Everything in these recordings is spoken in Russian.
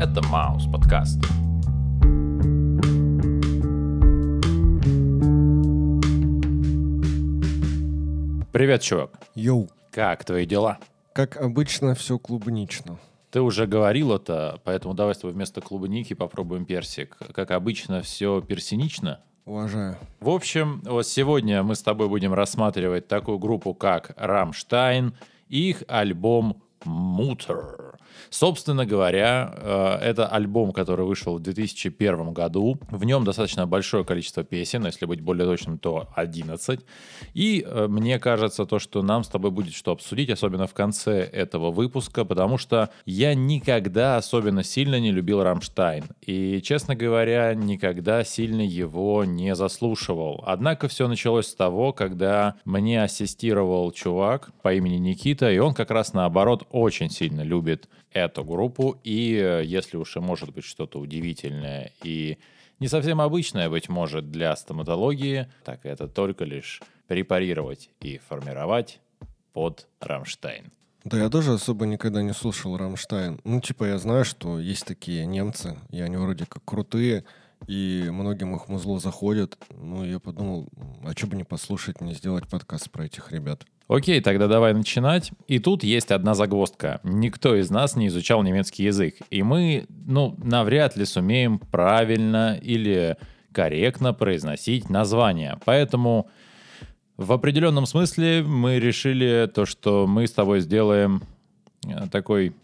Это MousePodcast. Привет, чувак. Йоу. Как твои дела? Как обычно, все клубнично. Ты уже говорил это, поэтому давай с тобой вместо клубники попробуем персик. Как обычно, все персинично. Уважаю. В общем, вот сегодня мы с тобой будем рассматривать такую группу, как Рамштайн, и их альбом Мутер. Собственно говоря, э, это альбом, который вышел в 2001 году. В нем достаточно большое количество песен, если быть более точным, то 11. И э, мне кажется, то, что нам с тобой будет что обсудить, особенно в конце этого выпуска, потому что я никогда особенно сильно не любил Рамштайн. И, честно говоря, никогда сильно его не заслушивал. Однако все началось с того, когда мне ассистировал чувак по имени Никита, и он как раз наоборот очень сильно любит эту группу. И э, если уж и может быть что-то удивительное и не совсем обычное, быть может, для стоматологии, так это только лишь препарировать и формировать под Рамштайн. Да я тоже особо никогда не слушал Рамштайн. Ну, типа, я знаю, что есть такие немцы, и они вроде как крутые, и многим их музло заходит. Ну, я подумал, а что бы не послушать, не сделать подкаст про этих ребят. Окей, тогда давай начинать. И тут есть одна загвоздка. Никто из нас не изучал немецкий язык. И мы, ну, навряд ли сумеем правильно или корректно произносить название. Поэтому в определенном смысле мы решили то, что мы с тобой сделаем э, такой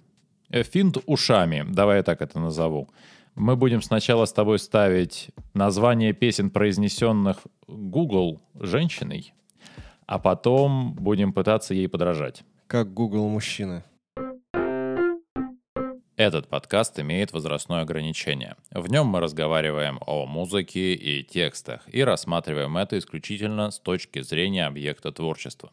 э, финт ушами. Давай я так это назову. Мы будем сначала с тобой ставить название песен, произнесенных Google женщиной, а потом будем пытаться ей подражать. Как Google мужчины. Этот подкаст имеет возрастное ограничение. В нем мы разговариваем о музыке и текстах и рассматриваем это исключительно с точки зрения объекта творчества.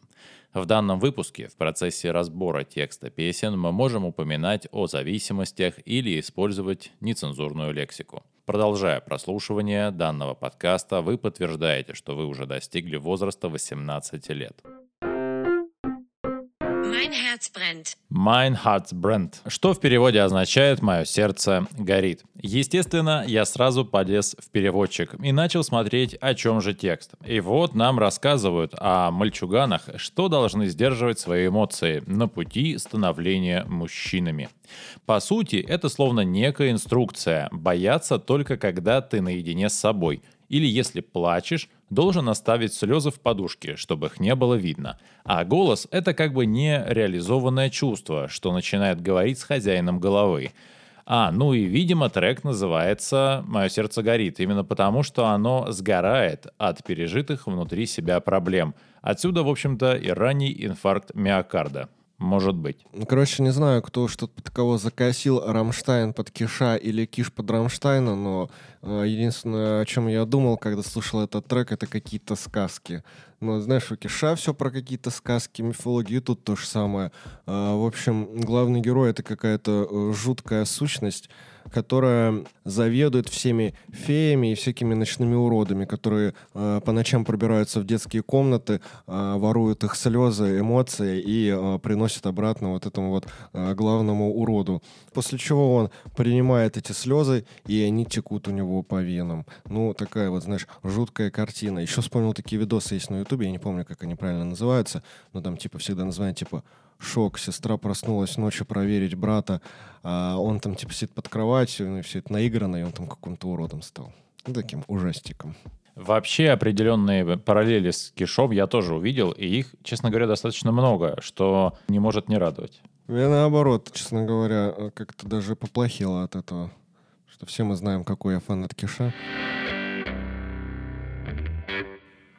В данном выпуске в процессе разбора текста песен мы можем упоминать о зависимостях или использовать нецензурную лексику. Продолжая прослушивание данного подкаста, вы подтверждаете, что вы уже достигли возраста 18 лет. Mein Herz brennt. Mein Herz brennt, что в переводе означает «мое сердце горит». Естественно, я сразу полез в переводчик и начал смотреть, о чем же текст. И вот нам рассказывают о мальчуганах, что должны сдерживать свои эмоции на пути становления мужчинами. По сути, это словно некая инструкция – бояться только когда ты наедине с собой – или если плачешь, должен оставить слезы в подушке, чтобы их не было видно. А голос — это как бы нереализованное чувство, что начинает говорить с хозяином головы. А, ну и, видимо, трек называется «Мое сердце горит», именно потому, что оно сгорает от пережитых внутри себя проблем. Отсюда, в общем-то, и ранний инфаркт миокарда. Может быть. Ну, короче, не знаю, кто что-то под кого закосил, Рамштайн под КиШа или КиШ под Рамштайна, но э, единственное, о чем я думал, когда слушал этот трек, это какие-то сказки. Ну, знаешь, у КиШа все про какие-то сказки, мифологию, тут то же самое. Э, в общем, главный герой — это какая-то э, жуткая сущность, которая заведует всеми феями и всякими ночными уродами, которые э, по ночам пробираются в детские комнаты, э, воруют их слезы, эмоции и э, приносят обратно вот этому вот э, главному уроду. После чего он принимает эти слезы, и они текут у него по венам. Ну, такая вот, знаешь, жуткая картина. Еще вспомнил такие видосы есть на Ютубе, я не помню, как они правильно называются, но там типа всегда название типа шок. Сестра проснулась ночью проверить брата, а он там типа сидит под кроватью, ну и все это наиграно, и он там каким-то уродом стал. Ну, таким ужастиком. Вообще определенные параллели с Кишом я тоже увидел, и их, честно говоря, достаточно много, что не может не радовать. Я наоборот, честно говоря, как-то даже поплохело от этого. Что все мы знаем, какой я фанат Киша.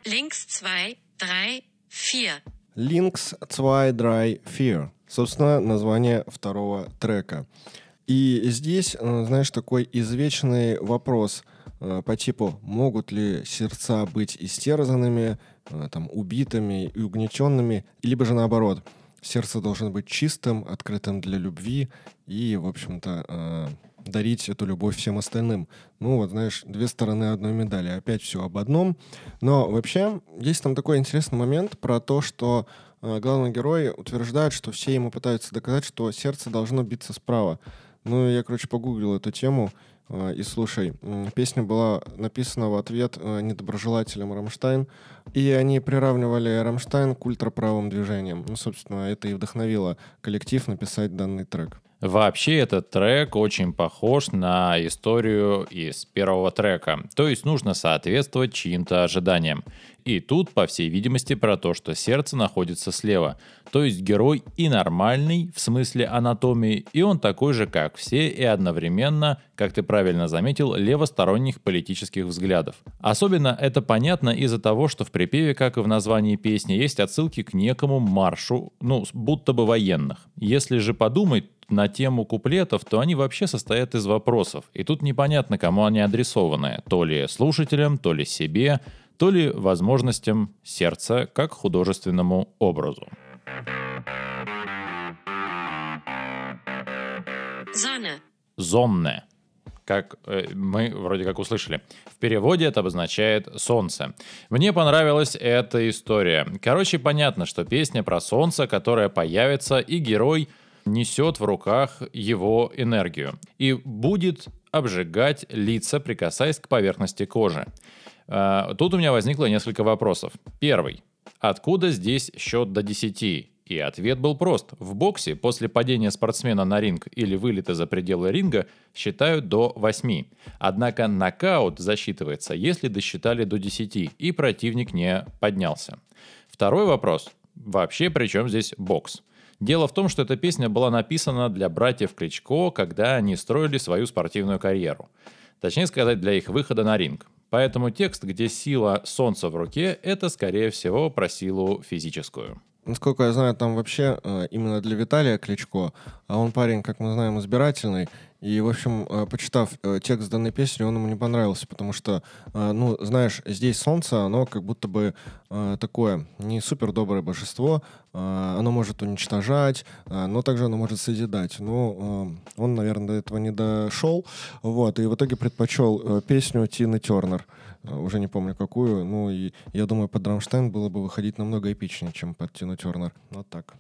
Links 2, 3, 4. Links 2 Dry Fear. Собственно, название второго трека. И здесь, э, знаешь, такой извечный вопрос э, по типу, могут ли сердца быть истерзанными, э, там, убитыми и угнетенными, либо же наоборот, сердце должно быть чистым, открытым для любви и, в общем-то, дарить эту любовь всем остальным. Ну, вот, знаешь, две стороны одной медали. Опять все об одном. Но вообще есть там такой интересный момент про то, что э, главный герой утверждает, что все ему пытаются доказать, что сердце должно биться справа. Ну, я, короче, погуглил эту тему. э, И слушай, песня была написана в ответ э, недоброжелателям Рамштайн, и они приравнивали Рамштайн к ультраправым движениям. Ну, собственно, это и вдохновило коллектив написать данный трек. Вообще этот трек очень похож на историю из первого трека, то есть нужно соответствовать чьим-то ожиданиям. И тут, по всей видимости, про то, что сердце находится слева, то есть герой и нормальный, в смысле анатомии, и он такой же, как все, и одновременно, как ты правильно заметил, левосторонних политических взглядов. Особенно это понятно из-за того, что в припеве, как и в названии песни, есть отсылки к некому маршу, ну, будто бы военных. Если же подумать, на тему куплетов, то они вообще состоят из вопросов. И тут непонятно, кому они адресованы. То ли слушателям, то ли себе, то ли возможностям сердца как художественному образу. Sonne, Зонне. Как э, мы вроде как услышали. В переводе это обозначает «солнце». Мне понравилась эта история. Короче, понятно, что песня про солнце, которая появится, и герой несет в руках его энергию и будет обжигать лица, прикасаясь к поверхности кожи. А, Тут у меня возникло несколько вопросов. Первый. Откуда здесь счет до 10? И ответ был прост. В боксе после падения спортсмена на ринг или вылета за пределы ринга считают до 8. Однако нокаут засчитывается, если досчитали до 10 и противник не поднялся. Второй вопрос. Вообще, при чем здесь бокс? Дело в том, что эта песня была написана для братьев Кличко, когда они строили свою спортивную карьеру. Точнее сказать, для их выхода на ринг. Поэтому текст, где сила солнца в руке, это, скорее всего, про силу физическую. Насколько я знаю, там вообще э, именно для Виталия Кличко, а он парень, как мы знаем, избирательный. И, в общем, э, почитав э, текст данной песни, он ему не понравился, потому что, э, ну, знаешь, здесь солнце, оно как будто бы такое не супер доброе божество, оно может уничтожать, но также оно может созидать. Ну, он, наверное, до этого не дошел, вот, и в итоге предпочел песню Тины Тернер. Уже не помню какую. Ну и я думаю, под Рамштайн было бы выходить намного эпичнее, чем под Тину Тернер. Вот так.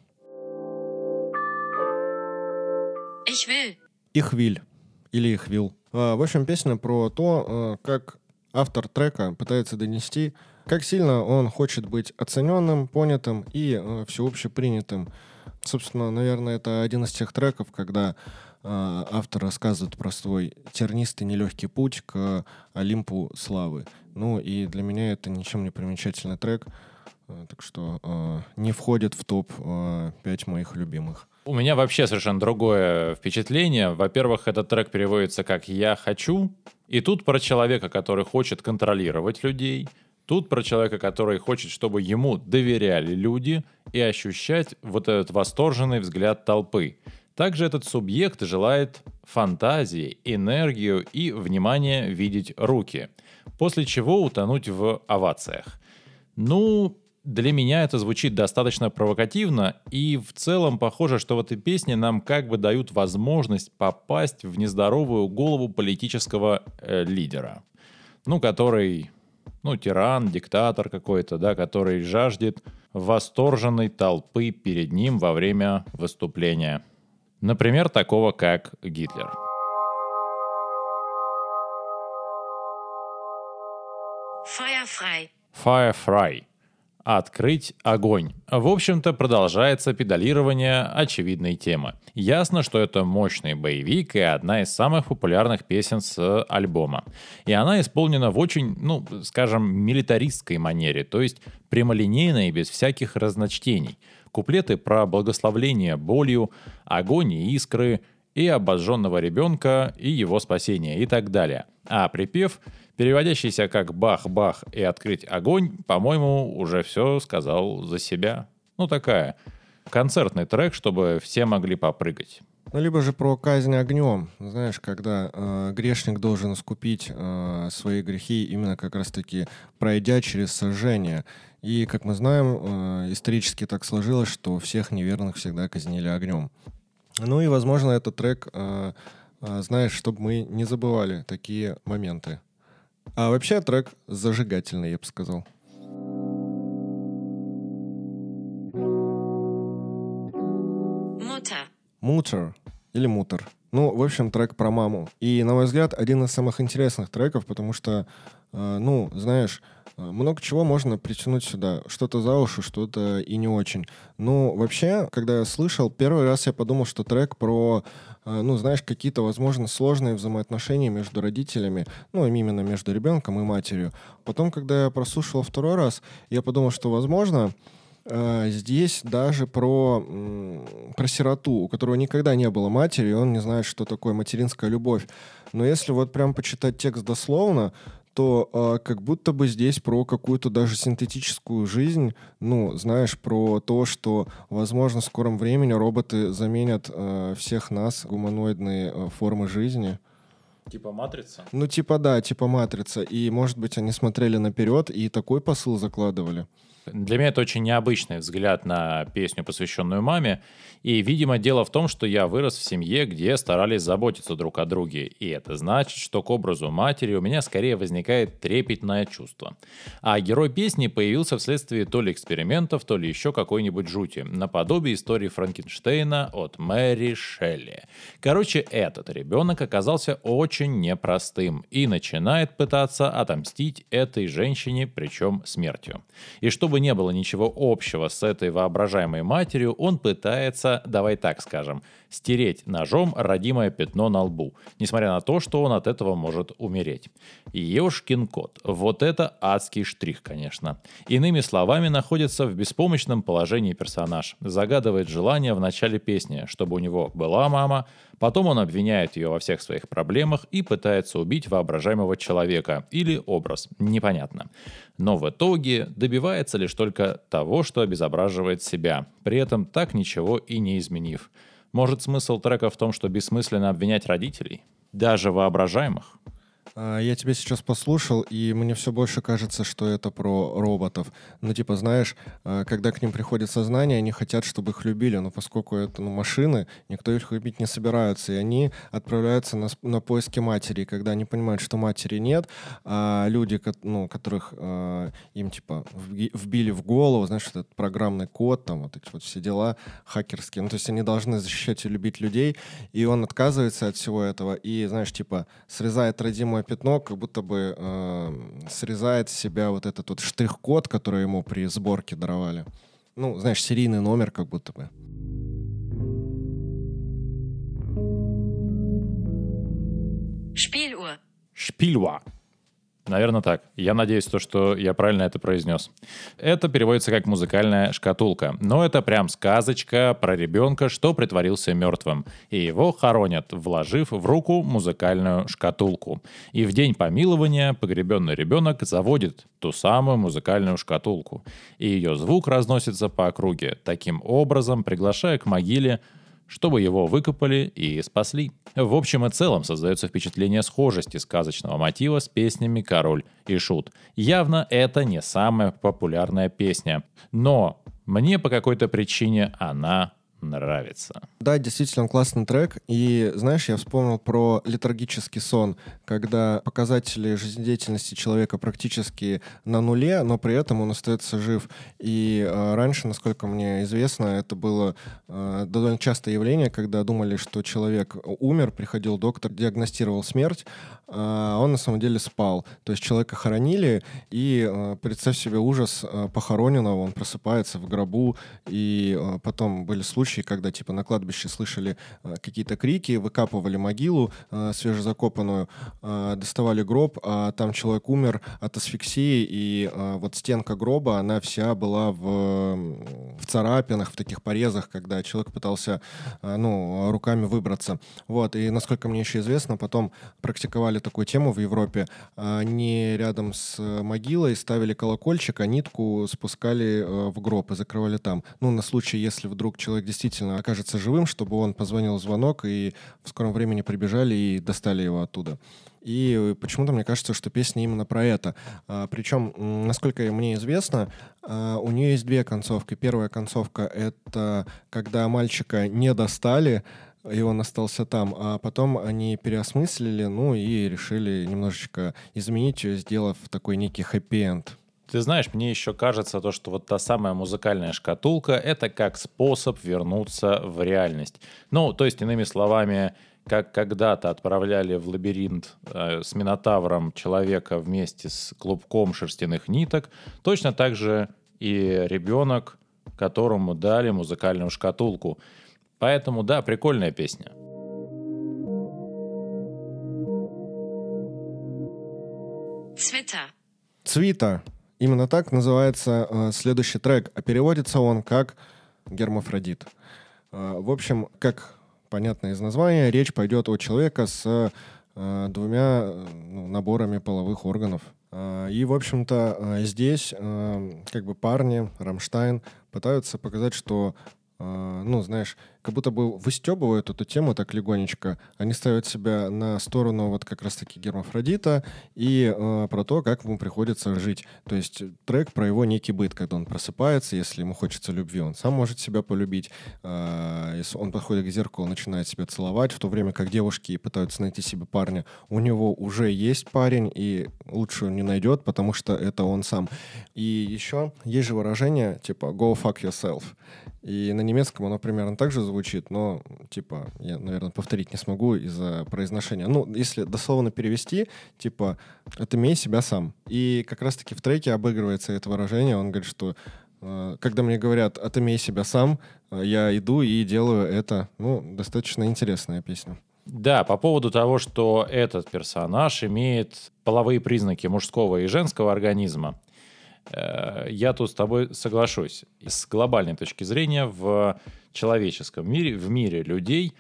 ich will, Ихвиль. Или Ихвил. А, В общем, песня про то, э, как автор трека пытается донести, как сильно он хочет быть оцененным, понятым и э, всеобще принятым. Собственно, наверное, это один из тех треков, когда автор рассказывает про свой тернистый нелегкий путь к Олимпу славы. Ну и для меня это ничем не примечательный трек, так что э, не входит в топ-5 моих любимых. У меня вообще совершенно другое впечатление. Во-первых, этот трек переводится как «я хочу», и тут про человека, который хочет контролировать людей, тут про человека, который хочет, чтобы ему доверяли люди и ощущать вот этот восторженный взгляд толпы. Также этот субъект желает фантазии, энергию и внимание видеть руки, после чего утонуть в овациях. Ну, для меня это звучит достаточно провокативно, и в целом похоже, что в этой песне нам как бы дают возможность попасть в нездоровую голову политического э, лидера. Ну, который, ну, тиран, диктатор какой-то, да, который жаждет восторженной толпы перед ним во время выступления. Например, такого как Гитлер. Frei, Firefly. Открыть огонь. В общем-то, продолжается педалирование очевидной темы. Ясно, что это мощный боевик и одна из самых популярных песен с альбома. И она исполнена в очень, ну, скажем, милитаристской манере, то есть прямолинейно и без всяких разночтений. Куплеты про благословление болью, огонь и искры, и обожженного ребенка, и его спасение, и так далее. А припев, переводящийся как «бах-бах» и «открыть огонь», по-моему, уже все сказал за себя. Ну, такая концертный трек, чтобы все могли попрыгать. Ну, либо же про казнь огнем. Знаешь, когда э, грешник должен искупить э, свои грехи, именно как раз-таки пройдя через сожжение. И, как мы знаем, э, исторически так сложилось, что всех неверных всегда казнили огнем. Ну и, возможно, этот трек, э, э, знаешь, чтобы мы не забывали такие моменты. А вообще трек зажигательный, я бы сказал. Мутер или мутер. Ну, в общем, трек про маму. И, на мой взгляд, один из самых интересных треков, потому что, э, ну, знаешь, э, много чего можно притянуть сюда. Что-то за уши, что-то и не очень. Ну, вообще, когда я слышал, первый раз я подумал, что трек про, ну, знаешь, какие-то, возможно, сложные взаимоотношения между родителями, ну, именно между ребенком и матерью. Потом, когда я прослушал второй раз, я подумал, что, возможно, э, здесь даже про, про сироту, у которого никогда не было матери, и он не знает, что такое материнская любовь. Но если вот прям почитать текст дословно, то э, как будто бы здесь про какую-то даже синтетическую жизнь, ну, знаешь, про то, что, возможно, в скором времени роботы заменят э, всех нас, гуманоидные э, формы жизни. Типа матрица? Ну, типа да, типа матрица. И, может быть, они смотрели наперед и такой посыл закладывали. Для меня это очень необычный взгляд на песню, посвященную маме. И, видимо, дело в том, что я вырос в семье, где старались заботиться друг о друге. И это значит, что к образу матери у меня скорее возникает трепетное чувство. А герой песни появился вследствие то ли экспериментов, то ли еще какой-нибудь жути. Наподобие истории Франкенштейна от Мэри Шелли. Короче, этот ребенок оказался очень непростым и начинает пытаться отомстить этой женщине, причем смертью. И чтобы не было ничего общего с этой воображаемой матерью, он пытается, давай так скажем, стереть ножом родимое пятно на лбу, несмотря на то, что он от этого может умереть. Ешкин кот. Вот это адский штрих, конечно. Иными словами, находится в беспомощном положении персонаж. Загадывает желание в начале песни, чтобы у него была мама, потом он обвиняет ее во всех своих проблемах и пытается убить воображаемого человека или образ, непонятно. Но в итоге добивается лишь только того, что обезображивает себя, при этом так ничего и не изменив. Может, смысл трека в том, что бессмысленно обвинять родителей? Даже воображаемых? А, Я тебя сейчас послушал, и мне все больше кажется, что это про роботов. Ну, типа, знаешь, а, когда к ним приходит сознание, они хотят, чтобы их любили, но поскольку это ну, машины, никто их любить не собирается, и они отправляются на, на поиски матери. И когда они понимают, что матери нет, а люди, ну, которых а, им, типа, вбили в голову, знаешь, этот программный код, там, вот эти вот все дела хакерские, ну, то есть они должны защищать и любить людей, и он отказывается от всего этого, и, знаешь, типа, срезает родимое пятно, как будто бы э, срезает с себя вот этот вот штрих-код, который ему при сборке даровали. Ну, знаешь, серийный номер как будто бы. Spieluhr. Шпильва. Наверное, так. Я надеюсь, то, что я правильно это произнес. Это переводится как музыкальная шкатулка. Но это прям сказочка про ребенка, что притворился мертвым. И его хоронят, вложив в руку музыкальную шкатулку. И в день помилования погребенный ребенок заводит ту самую музыкальную шкатулку. И ее звук разносится по округе, таким образом приглашая к могиле чтобы его выкопали и спасли. В общем и целом создается впечатление схожести сказочного мотива с песнями «Король и Шут». Явно это не самая популярная песня, но мне по какой-то причине она нравится. Да, действительно классный трек. И знаешь, я вспомнил про летаргический сон, когда показатели жизнедеятельности человека практически на нуле, но при этом он остается жив. И э, раньше, насколько мне известно, это было э, довольно частое явление, когда думали, что человек умер, приходил доктор, диагностировал смерть, а он на самом деле спал. То есть человека хоронили, и э, представь себе ужас э, похороненного, он просыпается в гробу, и э, потом были случаи, когда типа на кладбище слышали э, какие-то крики, выкапывали могилу э, свежезакопанную, э, доставали гроб, а там человек умер от асфиксии, и э, вот стенка гроба, она вся была в, в царапинах, в таких порезах, когда человек пытался э, ну, руками выбраться. Вот, и насколько мне еще известно, потом практиковали такую тему в Европе. Они рядом с э, могилой ставили колокольчик, а нитку спускали э, в гроб и закрывали там. Ну, на случай, если вдруг человек действительно окажется живым, чтобы он позвонил звонок, и в скором времени прибежали и достали его оттуда. И почему-то мне кажется, что песня именно про это. А, причем, насколько мне известно, а, у нее есть две концовки. Первая концовка — это когда мальчика не достали, и он остался там, а потом они переосмыслили, ну и решили немножечко изменить сделав такой некий хэппи-энд. Ты знаешь, мне еще кажется то, что вот та самая музыкальная шкатулка — это как способ вернуться в реальность. Ну, то есть, иными словами, как когда-то отправляли в лабиринт э, с Минотавром человека вместе с клубком шерстяных ниток, точно так же и ребенок, которому дали музыкальную шкатулку. Поэтому, да, прикольная песня. Twitter, Цвита. Именно так называется э, следующий трек, а переводится он как гермафродит. Э, в общем, как понятно из названия, речь пойдет о человека с э, двумя ну, наборами половых органов. Э, И, в общем-то, э, здесь э, как бы парни, Рамштайн, пытаются показать, что, ну, знаешь, как будто бы выстебывают эту тему так легонечко. Они ставят себя на сторону вот как раз-таки гермафродита и э, про то, как ему приходится жить. То есть трек про его некий быт, когда он просыпается, если ему хочется любви, он сам может себя полюбить. Э, если он подходит к зеркалу, начинает себя целовать, в то время как девушки пытаются найти себе парня. У него уже есть парень, и лучше он не найдет, потому что это он сам. И еще есть же выражение типа «go fuck yourself». И на немецком оно примерно так же звучит, но, типа, я, наверное, повторить не смогу из-за произношения. Ну, если дословно перевести, типа, «отымей себя сам». И как раз-таки в треке обыгрывается это выражение. Он говорит, что э, когда мне говорят «отымей себя сам», э, я иду и делаю это. Ну, достаточно интересная песня. Да, по поводу того, что этот персонаж имеет половые признаки мужского и женского организма, я тут с тобой соглашусь. С глобальной точки зрения в человеческом мире, в мире людей,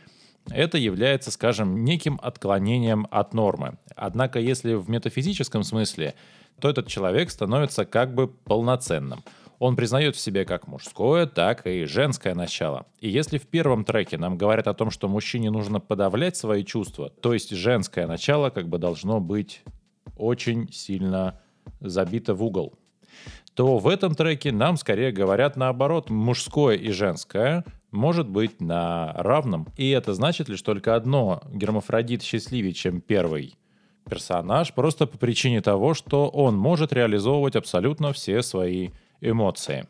это является, скажем, неким отклонением от нормы. Однако, если в метафизическом смысле, то этот человек становится как бы полноценным. Он признает в себе как мужское, так и женское начало. И если в первом треке нам говорят о том, что мужчине нужно подавлять свои чувства, то есть женское начало как бы должно быть очень сильно забито в угол, то в этом треке нам скорее говорят наоборот, мужское и женское может быть на равном. И это значит лишь только одно. Гермафродит счастливее, чем первый персонаж, просто по причине того, что он может реализовывать абсолютно все свои эмоции.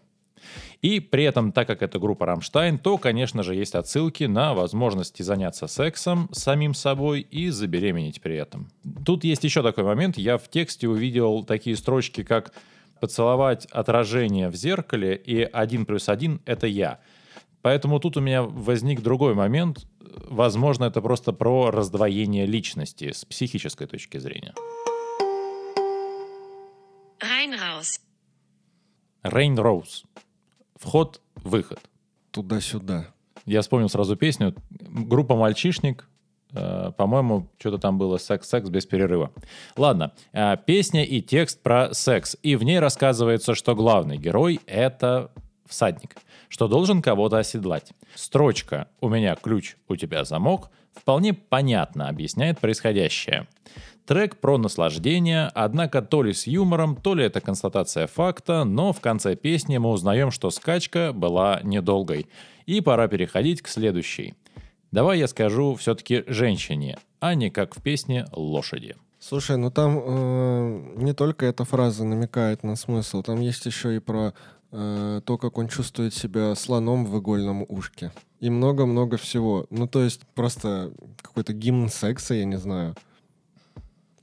И при этом, так как это группа Рамштайн, то, конечно же, есть отсылки на возможности заняться сексом самим собой и забеременеть при этом. Тут есть еще такой момент. Я в тексте увидел такие строчки, как «поцеловать отражение в зеркале» и «один плюс один — это я». Поэтому тут у меня возник другой момент. Возможно, это просто про раздвоение личности с психической точки зрения. Rain Rose. Вход-выход. Туда-сюда. Я вспомнил сразу песню. Группа «Мальчишник». Э, По-моему, что-то там было секс-секс без перерыва. Ладно, э, песня и текст про секс. И в ней рассказывается, что главный герой — это всадник, что должен кого-то оседлать. Строчка «У меня ключ, у тебя замок» вполне понятно объясняет происходящее. Трек про наслаждение, однако то ли с юмором, то ли это констатация факта, но в конце песни мы узнаем, что скачка была недолгой. И пора переходить к следующей. Давай я скажу все-таки женщине, а не как в песне лошади. Слушай, ну там э, не только эта фраза намекает на смысл, там есть еще и про э, то, как он чувствует себя слоном в игольном ушке. И много-много всего. Ну, то есть просто какой-то гимн секса, я не знаю.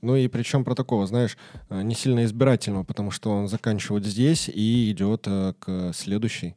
Ну и причем про такого, знаешь, э, не сильно избирательного, потому что он заканчивает здесь и идет э, к следующей.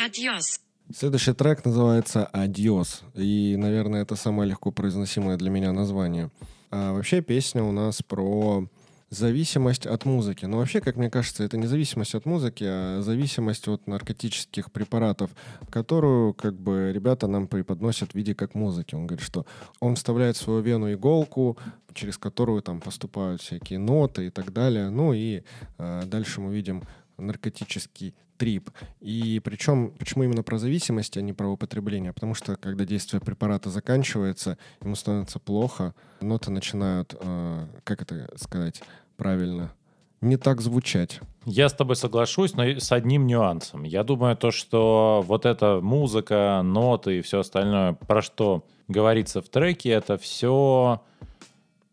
Adios, Следующий трек называется «Адьос». И, наверное, это самое легко произносимое для меня название. А вообще песня у нас про зависимость от музыки. Но вообще, как мне кажется, это не зависимость от музыки, а зависимость от наркотических препаратов, которую как бы ребята нам преподносят в виде как музыки. Он говорит, что он вставляет в свою вену иголку, через которую там поступают всякие ноты и так далее. Ну и э, дальше мы видим наркотический трип. И причем, почему именно про зависимость, а не про употребление? Потому что, когда действие препарата заканчивается, ему становится плохо, ноты начинают, э, как это сказать правильно, не так звучать. Я с тобой соглашусь, но с одним нюансом. Я думаю, то, что вот эта музыка, ноты и все остальное, про что говорится в треке, это все...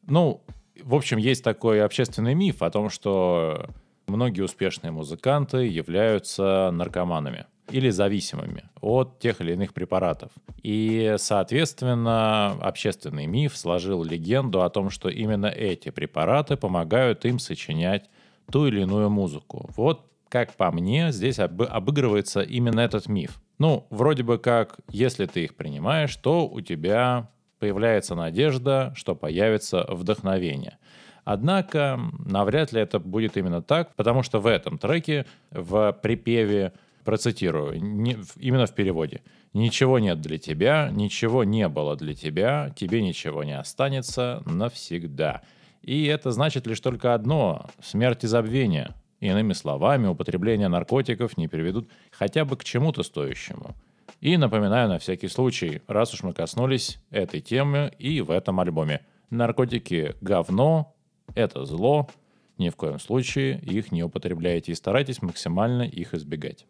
Ну, в общем, есть такой общественный миф о том, что многие успешные музыканты являются наркоманами или зависимыми от тех или иных препаратов. И, соответственно, общественный миф сложил легенду о том, что именно эти препараты помогают им сочинять ту или иную музыку. Вот, как по мне, здесь об- обыгрывается именно этот миф. Ну, вроде бы как, если ты их принимаешь, то у тебя появляется надежда, что появится вдохновение. Однако, навряд ли это будет именно так, потому что в этом треке, в припеве, процитирую, не, именно в переводе, «Ничего нет для тебя, ничего не было для тебя, тебе ничего не останется навсегда». И это значит лишь только одно – смерть и забвение. Иными словами, употребление наркотиков не приведут хотя бы к чему-то стоящему. И напоминаю на всякий случай, раз уж мы коснулись этой темы и в этом альбоме. Наркотики – говно, это зло, ни в коем случае их не употребляйте и старайтесь максимально их избегать.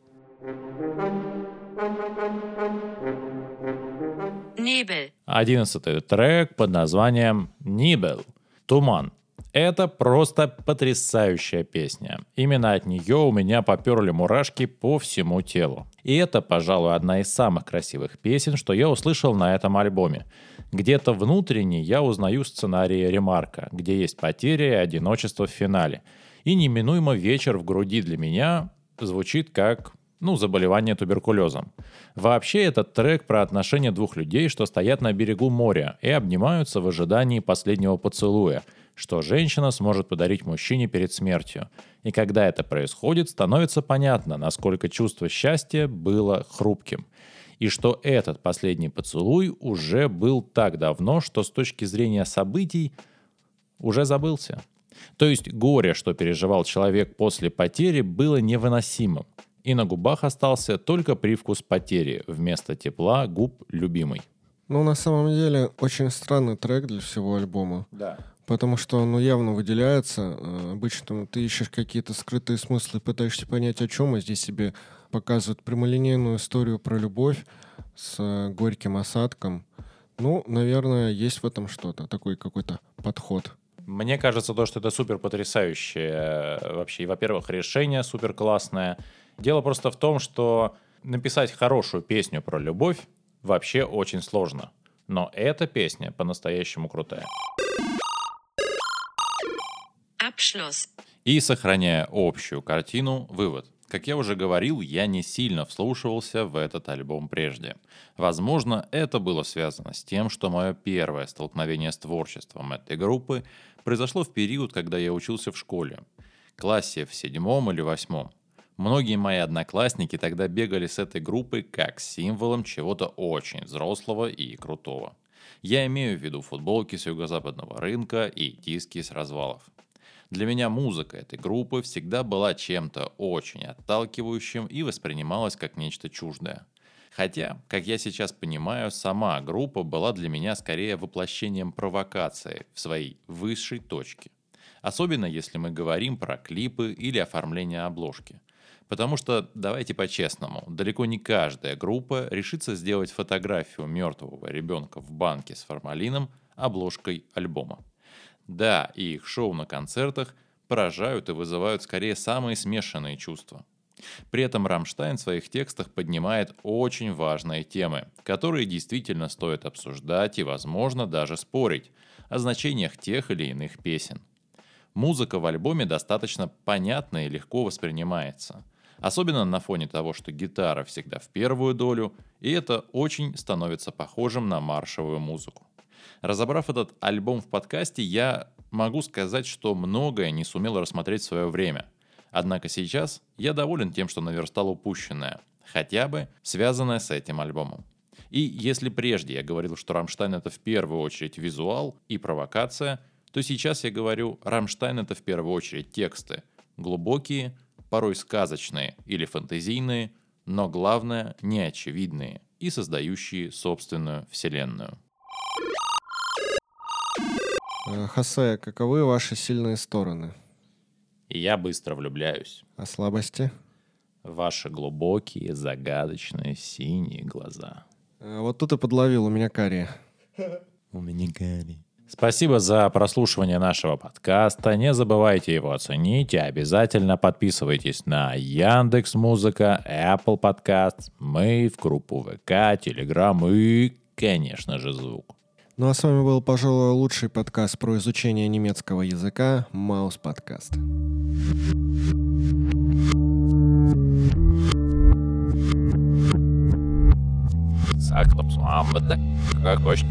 Nebel, Одиннадцатый трек под названием «Нибел» — «Туман». Это просто потрясающая песня. Именно от нее у меня поперли мурашки по всему телу. И это, пожалуй, одна из самых красивых песен, что я услышал на этом альбоме. Где-то внутренне я узнаю сценарий Ремарка, где есть потеря и одиночество в финале. И неминуемо вечер в груди для меня звучит как ну, заболевание туберкулезом. Вообще, этот трек про отношения двух людей, что стоят на берегу моря и обнимаются в ожидании последнего поцелуя, что женщина сможет подарить мужчине перед смертью. И когда это происходит, становится понятно, насколько чувство счастья было хрупким. И что этот последний поцелуй уже был так давно, что с точки зрения событий уже забылся. То есть горе, что переживал человек после потери, было невыносимым. И на губах остался только привкус потери вместо тепла губ любимой. Ну, на самом деле, очень странный трек для всего альбома. Да. Потому что он ну, явно выделяется. Э, Обычно ты ищешь какие-то скрытые смыслы, пытаешься понять, о чем, а здесь себе показывают прямолинейную историю про любовь с э, горьким осадком. Ну, наверное, есть в этом что-то, такой какой-то подход. Мне кажется, то, что это супер потрясающее э, вообще. И, во-первых, решение супер классное. Дело просто в том, что написать хорошую песню про любовь вообще очень сложно. Но эта песня по-настоящему крутая. И сохраняя общую картину, вывод. Как я уже говорил, я не сильно вслушивался в этот альбом прежде. Возможно, это было связано с тем, что мое первое столкновение с творчеством этой группы произошло в период, когда я учился в школе. Классе в седьмом или восьмом. Многие мои одноклассники тогда бегали с этой группой как символом чего-то очень взрослого и крутого. Я имею в виду футболки с юго-западного рынка и диски с развалов. Для меня музыка этой группы всегда была чем-то очень отталкивающим и воспринималась как нечто чуждое. Хотя, как я сейчас понимаю, сама группа была для меня скорее воплощением провокации в своей высшей точке. Особенно если мы говорим про клипы или оформление обложки. Потому что, давайте по-честному, далеко не каждая группа решится сделать фотографию мертвого ребенка в банке с формалином обложкой альбома. Да, и их шоу на концертах поражают и вызывают скорее самые смешанные чувства. При этом Рамштайн в своих текстах поднимает очень важные темы, которые действительно стоит обсуждать и, возможно, даже спорить о значениях тех или иных песен. Музыка в альбоме достаточно понятна и легко воспринимается. Особенно на фоне того, что гитара всегда в первую долю, и это очень становится похожим на маршевую музыку. Разобрав этот альбом в подкасте, я могу сказать, что многое не сумел рассмотреть в свое время. Однако сейчас я доволен тем, что наверстал упущенное, хотя бы связанное с этим альбомом. И если прежде я говорил, что Рамштайн это в первую очередь визуал и провокация, то сейчас я говорю, Рамштайн это в первую очередь тексты. Глубокие, порой сказочные или фантазийные, но главное, неочевидные и создающие собственную вселенную. Э, Хосе, каковы ваши сильные стороны? Я быстро влюбляюсь. А слабости? Ваши глубокие, загадочные синие глаза. Э, Вот тут и подловил, у меня кария. У меня Гарри. Спасибо за прослушивание нашего подкаста. Не забывайте его оценить и обязательно подписывайтесь на Яндекс Музыка, Apple Podcast, мы в группу ВК, Telegram и, конечно же, звук. Ну а с вами был, пожалуй, лучший подкаст про изучение немецкого языка Маус Подкаст. Саклапсуамбата, как хочешь.